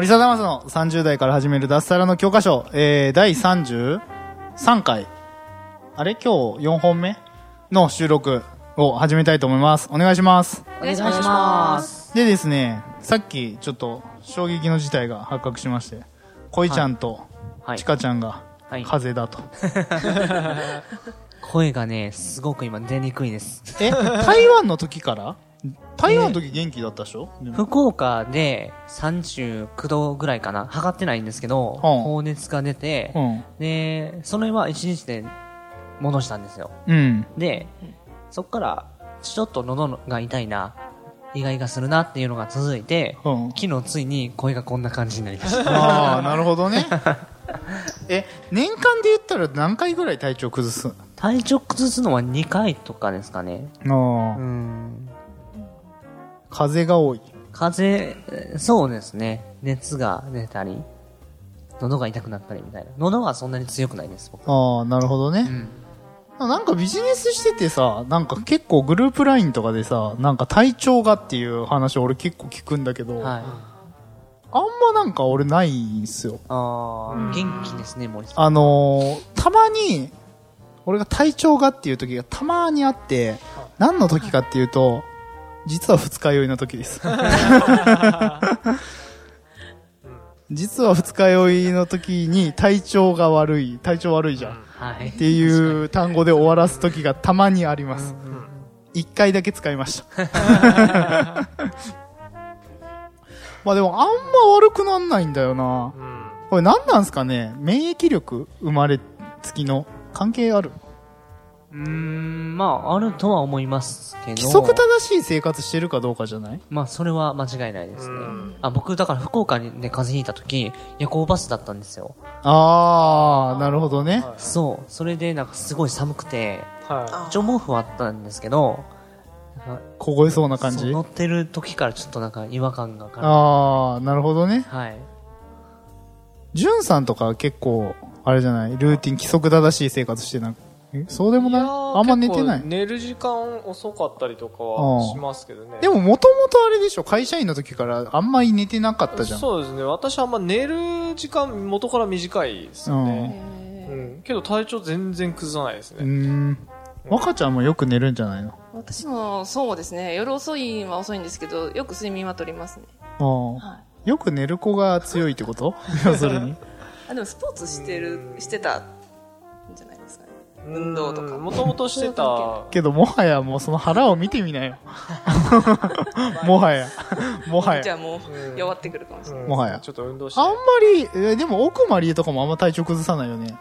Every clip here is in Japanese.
森貞正の30代から始める脱サラの教科書、えー、第33回。あれ？今日4本目？の収録を始めたいと思います。お願いします。お願いします。でですね、さっきちょっと衝撃の事態が発覚しまして、恋ちゃんとはいち。かちゃんがはい。風邪だと。声がね、すごく今出にくいです。え、台湾の時から？台湾の時元気だったでしょ、でも福岡で39度ぐらいかな測ってないんですけど、うん高熱が出て、うん。で、それは1日で戻したんですよ。うん。で、そっから、ちょっと喉が痛いな、意外がするなっていうのが続いて、うん。昨日ついに声がこんな感じになりました。ああ、なるほどね。え、年間で言ったら何回ぐらい体調崩す？体調崩すのは2回とかですかね。ああうん。風が多い。風邪、そうですね。熱が出たり、喉が痛くなったりみたいな。喉はそんなに強くないです、僕。ああ、なるほどね。うん。なんかビジネスしててさ、なんか結構グループラインとかでさ、なんか体調がっていう話俺結構聞くんだけど、はい。あんまなんか俺ないんすよ。あー、元気ですね、森さん。あのー、たまに、俺が体調がっていう時がたまにあって、何の時かっていうと、実は二日酔いの時です。実は二日酔いの時に体調が悪い、体調悪いじゃん。はいっ。ていう単語で終わらす時がたまにあります。一回だけ使いました。まあでもあんま悪くなんないんだよな。これ何なんすかね？免疫力生まれつきの関係ある？うーん、まあ、あるとは思いますけど。規則正しい生活してるかどうかじゃない？まあ、それは間違いないですね。あ、僕、だから福岡で風邪ひいた時、夜行バスだったんですよ。あー、なるほどね。そう。それで、なんかすごい寒くて、は一応毛布はあったんですけど、凍えそうな感じ？乗ってる時からちょっとなんか違和感が感じあー、なるほどね。はい。ジュンさんとか結構、あれじゃない？ルーティン規則正しい生活してなえそうでもい？ないあんま寝てない？寝る時間遅かったりとかあはーしますけどね。でももともとあれでしょ？会社員の時からあんまり寝てなかったじゃん。そうですね。私はあんま寝る時間元から短いですよね。うん。けど体調全然崩さないですうーね。ん。若ちゃんもよく寝るんじゃないの？私もそうですね夜遅いは遅いんですけどよく睡眠は取りますねああはいよく寝る子が強いってこと？要するに。あでもスポーツしてるしてたんじゃないですかね運動とかもともとしてた、けどもはやもうその腹を見てみなよ。もはや。もはや。じゃあもううん弱ってくるかもしれない、うんもはやちょっと運動してあんまり、えーでも奥まりえとかもあんま体調崩さないよね。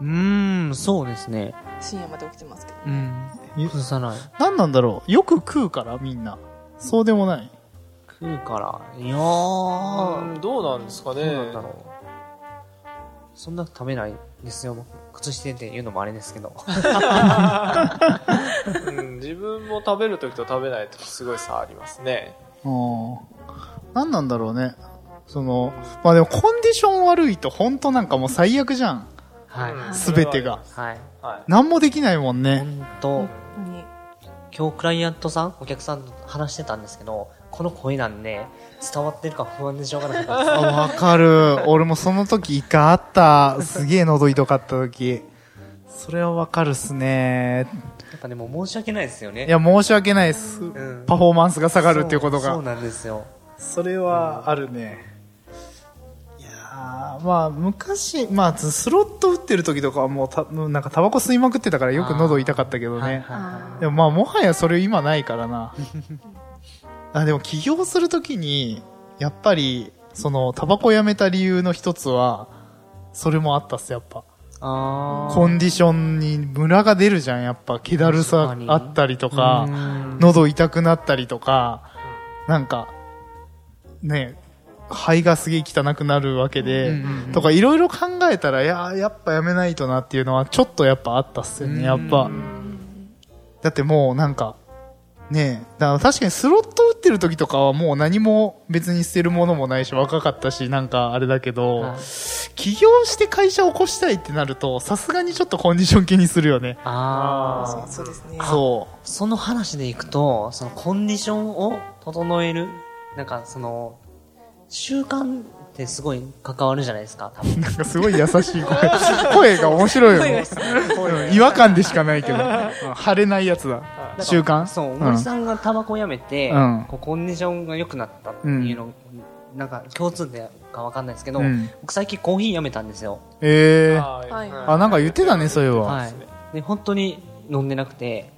うーん、そうですね。深夜まで起きてますけどうん。え崩さない。何なんだろうよく食うからみんな。そうでもない。食うから。いやー、うんどうなんですかね。どうなんだろう。そんな食べないんですよ。僕靴してって言うのもあれですけど。うん自分も食べるときと食べないときすごい差ありますね。うん。何なんだろうね。その、まあでもコンディション悪いと本当なんかもう最悪じゃん。はい。うんすべてが。はい。はい。何もできないもんね。本当今日クライアントさん、お客さんと話してたんですけど、この声なんで、伝わってるか不安でしょうがなかったわかる。俺もその時一回あった。すげえ喉痛かった時。それはわかるっすね。なんかでも申し訳ないですよね。いや、申し訳ないです。んパフォーマンスが下がるっていうことが。そうなんですよ。それはあるね。いやーまあ、昔、まあ、スロット打ってる時とかはもうた、なんかタバコ吸いまくってたからよく喉痛かったけどはいね。はいはでもまあ、もはやそれ今ないからな。あ、でも起業するときに、やっぱり、その、タバコやめた理由の一つは、それもあったっす、やっぱ。コンディションにムラが出るじゃん、やっぱ。気だるさあったりとかう、ん喉痛くなったりとか、なんか、ね、肺がすげえ汚くなるわけで、うんうんうんとかいろいろ考えたら、いや、やっぱやめないとなっていうのはちょっとやっぱあったっすよね、やっぱ。だってもうなんか、ねえ、だから確かにスロット打ってる時とかはもう何も別に捨てるものもないし若かったしなんかあれだけど、はい起業して会社を起こしたいってなるとさすがにちょっとコンディション気にするよね。ああ。そうですね。そその話でいくと、そのコンディションを整える、なんかその、習慣ってすごい関わるじゃないですか、多分。う。なんかすごい優しい声。声が面白いよ 違和感でしかないけど。うん腫れないやつだ。習慣？そう、ん森さんがタバコをやめて、うんこうコンディションが良くなったっていうの、なんか共通点かわかんないですけど、うん僕最近コーヒーやめたんですよ。ええー。はいあ、なんか言ってたね、そういえば。はい。で、本当に飲んでなくて、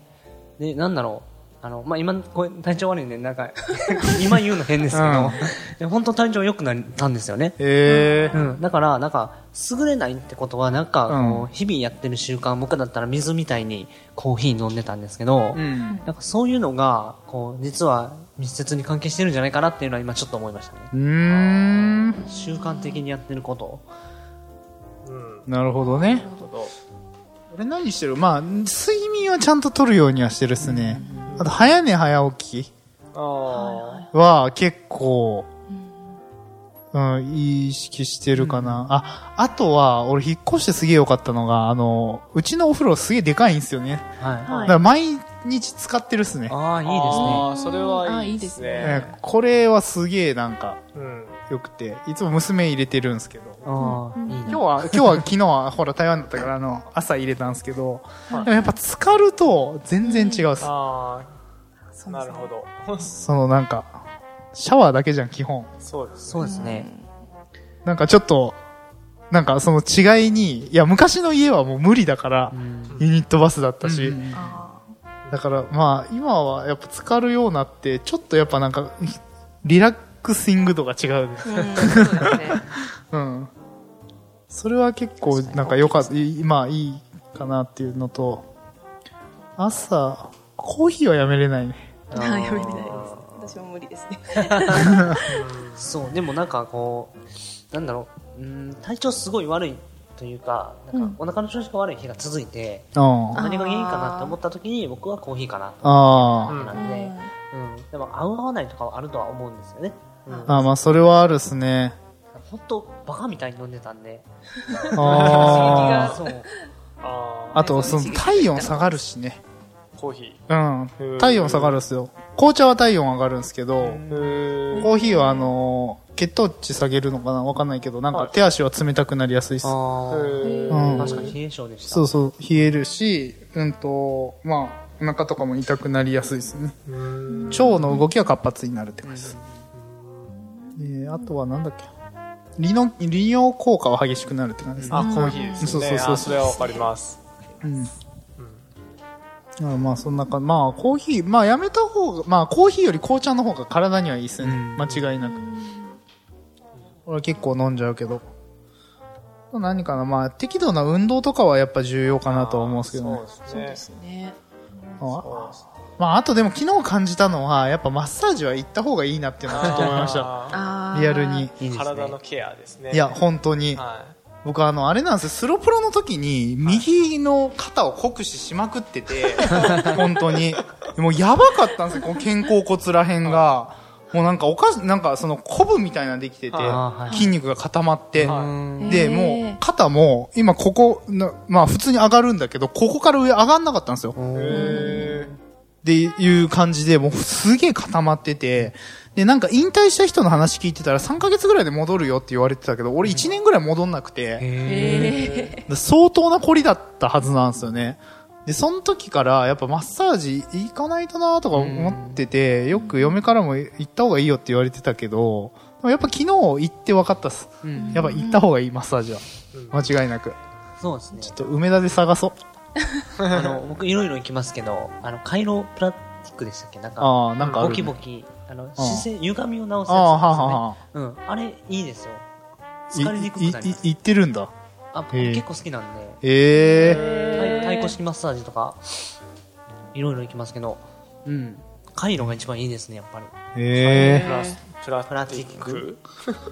で、なんだろう、あの、まあ、今、これ体調悪いんで、なんか、今言うの変ですけど、うんで本当体調良くなったんですよね。ええー。うん。だから、なんか、優れないってことは、なんか、こうんう、日々やってる習慣、僕だったら水みたいにコーヒー飲んでたんですけど、うん。なんかそういうのが、こう、実は密接に関係してるんじゃないかなっていうのは今ちょっと思いましたね。うーん。習慣的にやってること。うん。なるほどね。俺何してる？まあ、睡眠はちゃんと取るようにはしてるっすね。あと、早寝早起きあは結構、うん、意識してるかな。あ、あとは、俺引っ越してすげえ良かったのが、あの、うちのお風呂すげえでかいんですよね。はい。だから毎日使ってるっすね。ああ、いいですね。あーそれはいいですえね。これはすげえなんかうん。良くて、いつも娘入れてるんですけど。ああ、いいね。今日は、今日は昨日はほら台湾だったからあの、朝入れたんですけど、でもやっぱ浸かると全然違うっす。ああ、そうですねなるほど。そのなんか、シャワーだけじゃん、基本。そうです。そうですね。なんかちょっと、なんかその違いに、いや、昔の家はもう無理だから、ユニットバスだったし、あだからまあ、今はやっぱ浸かるようになって、ちょっとやっぱなんか、リラックスイング度が違うね。ーうんそうですね。うん。それは結構なんか良かった、いまあいいかなっていうのと、朝、コーヒーはやめれないね。あーやめれないです。私も無理ですね。そう、でもなんかこう、なんだろう、うん、体調すごい悪いというか、なんかお腹の調子が悪い日が続いて、うん。あ何が原因かなって思った時に僕はコーヒーかなとあ思ってなんで、うん。でも合う合わないとかはあるとは思うんですよね。うん。ああ、まあそれはあるっすね。本当バカみたいに飲んでたんで。ああ。そう。ああと、その体温下がるしね。あ、コーヒうん。体温下がるっすよ。紅茶は体温上がるんですけど、コーヒーはあのー血糖値下げるのかな？わかんないけど、なんか手足は冷たくなりやすいっす。ああ。ーうん確かに冷え性でした。そうそう、冷えるし、うんと、まあ、お腹とかも痛くなりやすいですね。うん腸の動きが活発になるって感じです。で、あとはなんだっけ？利の、利尿効果は激しくなるって感じですね。あ、コーヒーですね。そうそうそうあそれはわかります。うん。あまあそんなか、まあコーヒー、まあやめた方が、まあコーヒーより紅茶の方が体にはいいですね。うん間違いなく。俺は結構飲んじゃうけど。何かな、まあ適度な運動とかはやっぱ重要かなとは思うんですけどね。そうですね。ね。あまああとでも昨日感じたのは、やっぱマッサージは行った方がいいなっていうのはちょっと思いました。リアルに。。いいですね。体のケアですね。いや、本当に。は僕あの、あれなんですよ、スロプロの時に、右の肩を酷使しまくってて、本当に。もうやばかったんですよ、この肩甲骨らへんが。もうなんかおかし、なんかそのコブみたいなのできてて筋肉が固まって、はで、もう肩も、今ここな、まあ普通に上がるんだけど、ここから上上がんなかったんですよ。っていう感じで、もうすげえ固まってて、で、なんか引退した人の話聞いてたら3ヶ月ぐらいで戻るよって言われてたけど、俺1年ぐらい戻んなくて、相当な凝りだったはずなんですよね。で、その時からやっぱマッサージ行かないとなとか思ってて、よく嫁からも行った方がいいよって言われてたけど、やっぱ昨日行って分かったっす。うんやっぱ行った方がいいマッサージは。間違いなく。そうですね。ちょっと梅田で探そう。あの、僕いろいろ行きますけど、あの、カイロプラティックでしたっけ？なんか、ああ、なんかある、ボね。キボキ、あの、姿勢、歪みを直すああ、はやつですあはあはあ。よね。うん。あれ、いいですよ。い疲れにくくなります。いい行ってるんだ。あ、結構好きなんで、ええ太太鼓式マッサージとか、いろいろ行きますけど、うん。カイロが一番いいですね、やっぱり。ええプラスププラプラティック？ック。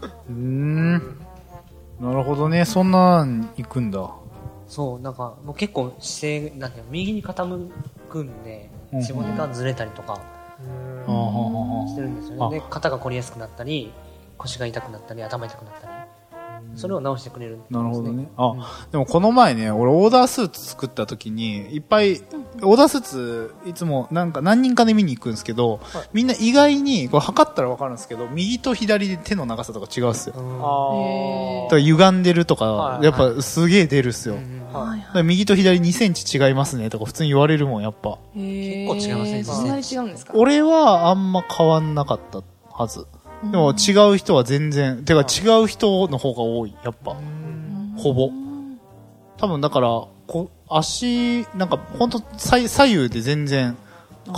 うーん。なるほどね。そんなん行くんだ。そう、なんか、もう結構姿勢、なんていうの、右に傾くんでうん、背骨がずれたりとかしてるんですよあね。で、肩が凝りやすくなったり、腰が痛くなったり、頭痛くなったり。それを直してくれるんですなるほどね。あ、でもこの前ね、俺オーダースーツ作った時に、いっぱい、オーダースーツ、いつもなんか何人かで見に行くんですけど、みんな意外に、これ測ったらわかるんですけど、右と左で手の長さとか違うっすよ。だうん。あから歪んでるとかは、い。やっぱすげえ出るっすよ。はい。だから右と左2センチ違いますねとか普通に言われるもん、やっぱ。結構違いますねそんなに違うんですか？俺はあんま変わんなかったはず。でも違う人は全然、てか違う人の方が多い、やっぱ。ほぼ。多分だから、こ足、なんか本当左左右で全然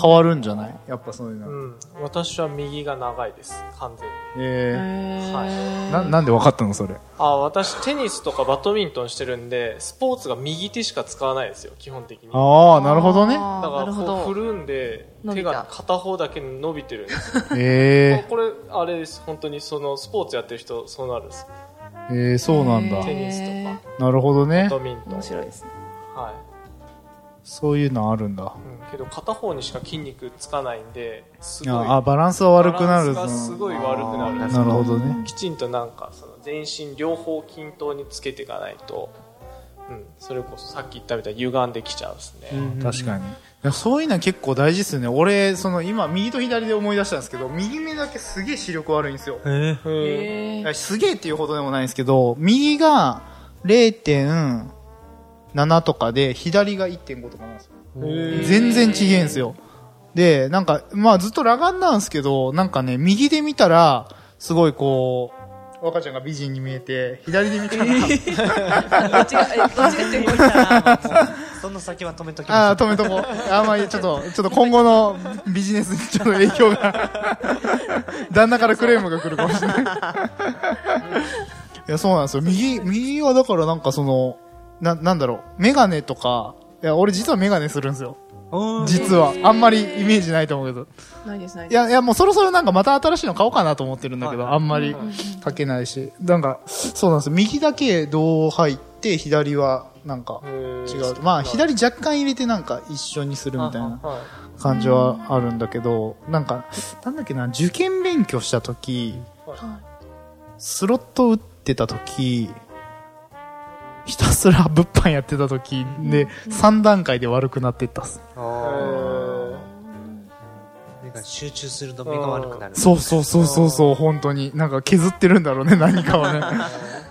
変わるんじゃない？やっぱそういうの。うん。私は右が長いです。完全に。えはいー、な、なんで分かったのそれ？あ、私テニスとかバドミントンしてるんで、スポーツが右手しか使わないですよ、基本的に。だああ、なるほどね。あーからなるほどこう振るんで、手が片方だけ伸びてるんですよ。えこれ、あれです。本当にそのスポーツやってる人、そうなるんです。ー、えー、そうなんだ。テニスとか、なるほどねバ。ドミントン。面白いですねはい。そういうのあるんだ。うん、けど片方にしか筋肉つかないんで、すごい。ああ、バランスは悪くなる。バランスがすごい悪くなるなるほどね。きちんとなんかその全身両方均等につけていかないと、うん、それこそさっき言ったみたいに歪んできちゃうですね。確かに。そういうのは結構大事ですよね。俺、その今、右と左で思い出したんですけど、右目だけすげえ視力悪いんですよ。へーうんへいやすげえっていうほどでもないんですけど、右が0.7とかで、左が1.5とかなんですよ。全然違えんすよ。で、なんか、まあずっと裸眼なんですけど、なんかね、右で見たら、すごいこう、若ちゃんが美人に見えて、左で見たら、どっちがえどっちがっていうその先は止めときああ、止めとこう。あんまりちょっと、ちょっと今後のビジネスにちょっと影響が、旦那からクレームが来るかもしれない。いや、そうなんですよ。右、右はだからなんかその、な、なんだろう、メガネとか、いや、俺実はメガネするんですよ。う。実は。あんまりイメージないと思うけど。ないですないですいや、いや、もうそろそろなんかまた新しいの買おうかなと思ってるんだけど、はいあんまりかけないし。なんか、そうなんですよ。右だけ銅入って、左はなんか違違う。まあ、左若干入れてなんか一緒にするみたいなは感じはあるんだけど、なんか、なんだっけな、受験勉強した時、スロット打ってた時、ひたすら物販やってた時で、3段階で悪くなってったっす。集中すると目が悪くなる。そうそうそうそうそう、本当に。なんか削ってるんだろうね、何かをね。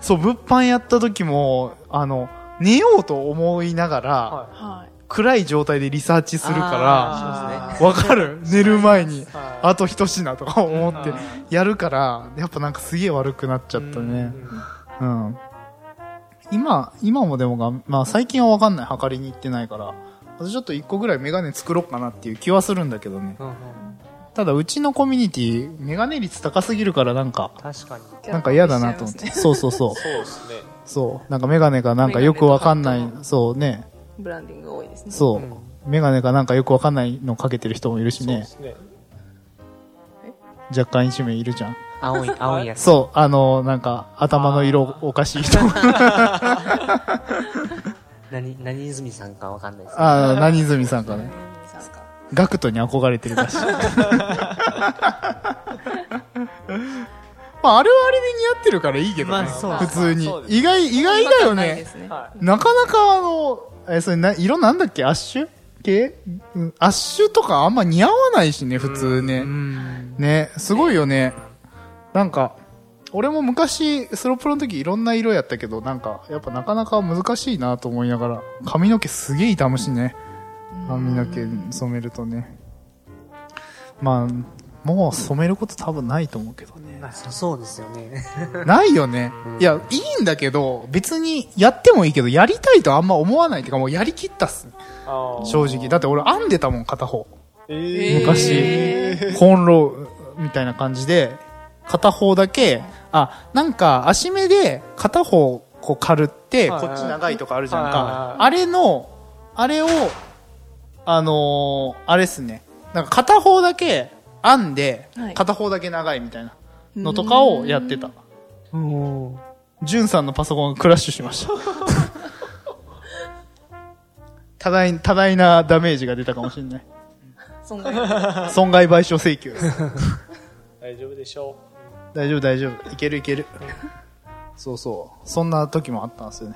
そう、物販やった時も、あの、寝ようと思いながら、ははい暗い状態でリサーチするかあら、わかる寝る前に、はいあと一品とか思ってはいやるから、やっぱなんかすげえ悪くなっちゃったね。うん。今、今もでもが、まあ最近はわかんない。測りに行ってないから。私ちょっと一個ぐらいメガネ作ろうかなっていう気はするんだけどね。うんうんただうちのコミュニティ、メガネ率高すぎるからなんか、確かに。なんか嫌だなと思って。そうそうそう。そうですね。そう。なんかメガネがなんかよくわかんない、そうね。ブランディング多いですねそう。うんメガネがなんかよくわかんないのかけてる人もいるしねそうで。すね。若干一名いるじゃん。青い、青いやつ。そう。あの、なんか頭の色おかしい人。何、何泉さんかわかんないです。ああ、何泉さんかね。さんかガクトに憧れてるらしい。まあ、あれはあれで似合ってるからいいけどね。まあそう普通に意外、意外だよねなかなかあの、え、それな、色なんだっけ？アッシュ系？うんアッシュとかあんま似合わないしね、普通ね。うん。ね、すごいよね。なんか、俺も昔、スロプロの時いろんな色やったけど、なんか、やっぱなかなか難しいなと思いながら、髪の毛すげえ傷むしね。髪の毛染めるとね。まあ、もう染めること多分ないと思うけどね。まあ、そそうです よね。ないよね。いや、いいんだけど、別にやってもいいけど、やりたいとあんま思わないっていうか、もうやりきったっす正直。だって俺編んでたもん、片方。え昔、コーンローみたいな感じで、片方だけ、あ、なんか足目で片方こう刈るって、はいはいこっち長いとかあるじゃんはいはいはいか。あれの、あれを、あのーあれっすね。なんか片方だけ編んではい、片方だけ長いみたいな。のとかをやってた。うん。ジュンさんのパソコンがクラッシュしました。多大、多大なダメージが出たかもしれない。そんな損害賠償請求。大丈夫でしょ大丈夫大丈夫。いけるいける。そうそう。そんな時もあったんですよね。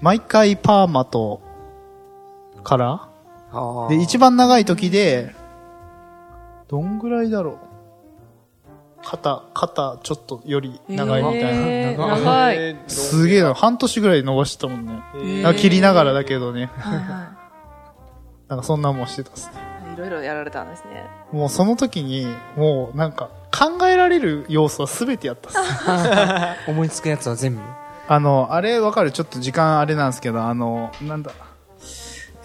毎回パーマと、カラあーで、一番長い時で、どんぐらいだろう？肩、肩ちょっっとより長いみたいな。えー長い長い。えーすげえな。半年ぐらい伸ばしてたもんね。えーあ切りながらだけどね。はいはなんかそんなもんしてたっすね。い。いろいろやられたんですね。もうその時に、もうなんか考えられる要素は全てやったっす。思いつくやつは全部。あの、あれわかる？ちょっと時間あれなんですけど、あの、なんだ？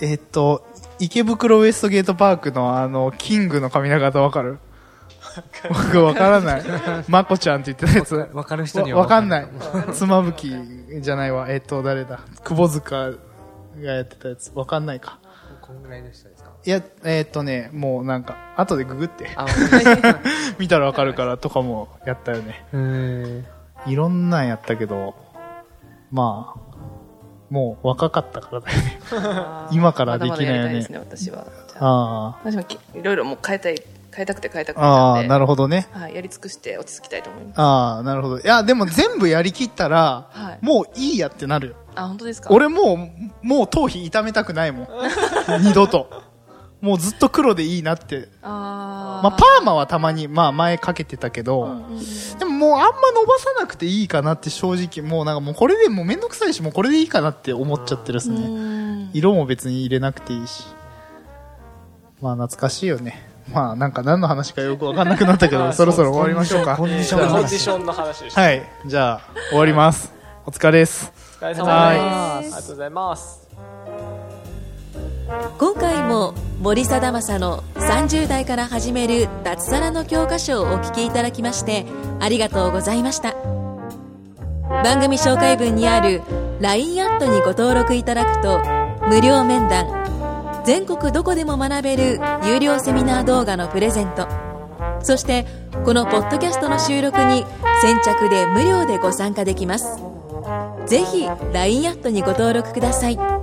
えーっと、池袋ウエストゲートパークのあの、キングの髪長わかる？僕わからない。まこちゃんって言ってたやつ。わかる人にはわわかんないる。妻夫木じゃないわ。えーっと、誰だ？窪塚がやってたやつ。わかんないか。こんぐらいですかいや、えーっとね、もうなんか、後でググって、あ、見たらわかるからとかもやったよね。いろんなんやったけど、まあ、もう若かったからだよね。今からできないよねまだまだやりたいですね、私は。ああ私もきいろいろもう変えたい、変えたくて変えたくてあ、ああ、なるるほどね。はい、やり尽くして落ち着きたいと思います。ああ、なるほど。いや、でも全部やりきったら、はい。もういいやってなるよ。あ、本当ですか？俺もう、もう頭皮痛めたくないもん。二度と。もうずっと黒でいいなって。あーまあ、パーマはたまに、まあ前かけてたけど、うんうんうんでももうあんま伸ばさなくていいかなって正直、もうなんかもうこれでもうめんどくさいし、もうこれでいいかなって思っちゃってるっすね。うん色も別に入れなくていいし。まあ懐かしいよね。まあなんか何の話かよくわかんなくなったけど、そろそろ終わりましょうか。コンディションコンの話ディションの話でした。はい。じゃあ、終わります。お疲れです。お疲れ様です。はいありがとうございます。今回も森貞正の30代から始める脱サラの教科書をお聞きいただきましてありがとうございました。番組紹介文にある LINE アットにご登録いただくと無料面談全国どこでも学べる有料セミナー動画のプレゼントそしてこのポッドキャストの収録に先着で無料でご参加できます。ぜひ LINE アットにご登録ください。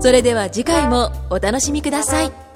それでは次回もお楽しみください。